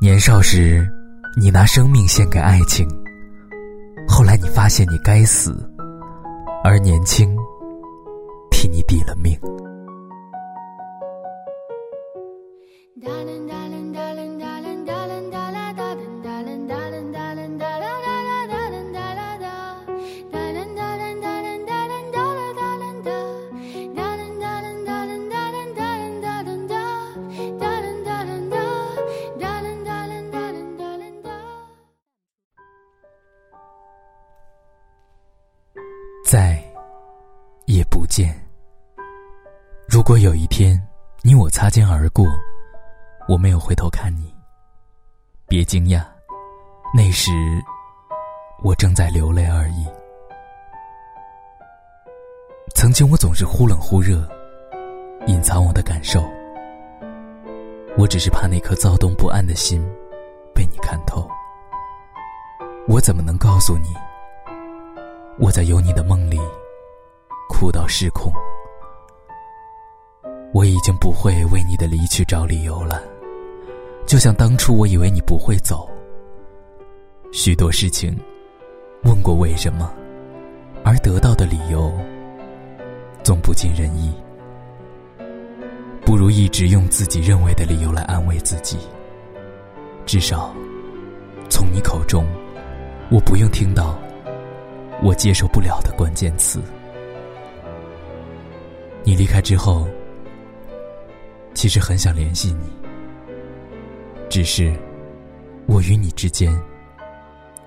年少时，你拿生命献给爱情，后来你发现你该死，而年轻替你抵了命。再也不见。如果有一天你我擦肩而过，我没有回头看你，别惊讶，那时我正在流泪而已。曾经我总是忽冷忽热，隐藏我的感受，我只是怕那颗躁动不安的心被你看透。我怎么能告诉你？我在有你的梦里，哭到失控。我已经不会为你的离去找理由了，就像当初我以为你不会走。许多事情，问过为什么，而得到的理由，总不尽人意。不如一直用自己认为的理由来安慰自己。至少，从你口中，我不用听到。我接受不了的关键词。你离开之后，其实很想联系你，只是我与你之间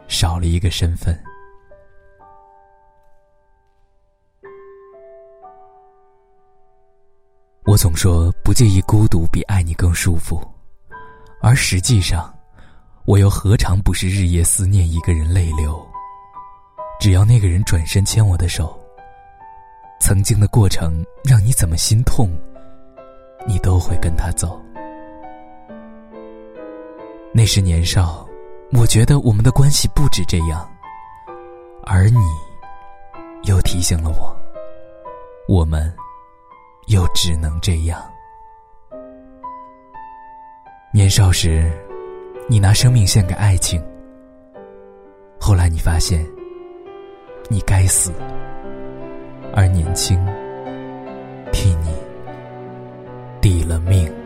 少了一个身份。我总说不介意孤独比爱你更舒服，而实际上，我又何尝不是日夜思念一个人泪流？只要那个人转身牵我的手，曾经的过程让你怎么心痛，你都会跟他走。那时年少，我觉得我们的关系不止这样，而你，又提醒了我，我们，又只能这样。年少时，你拿生命献给爱情，后来你发现。你该死而年轻替你抵了命。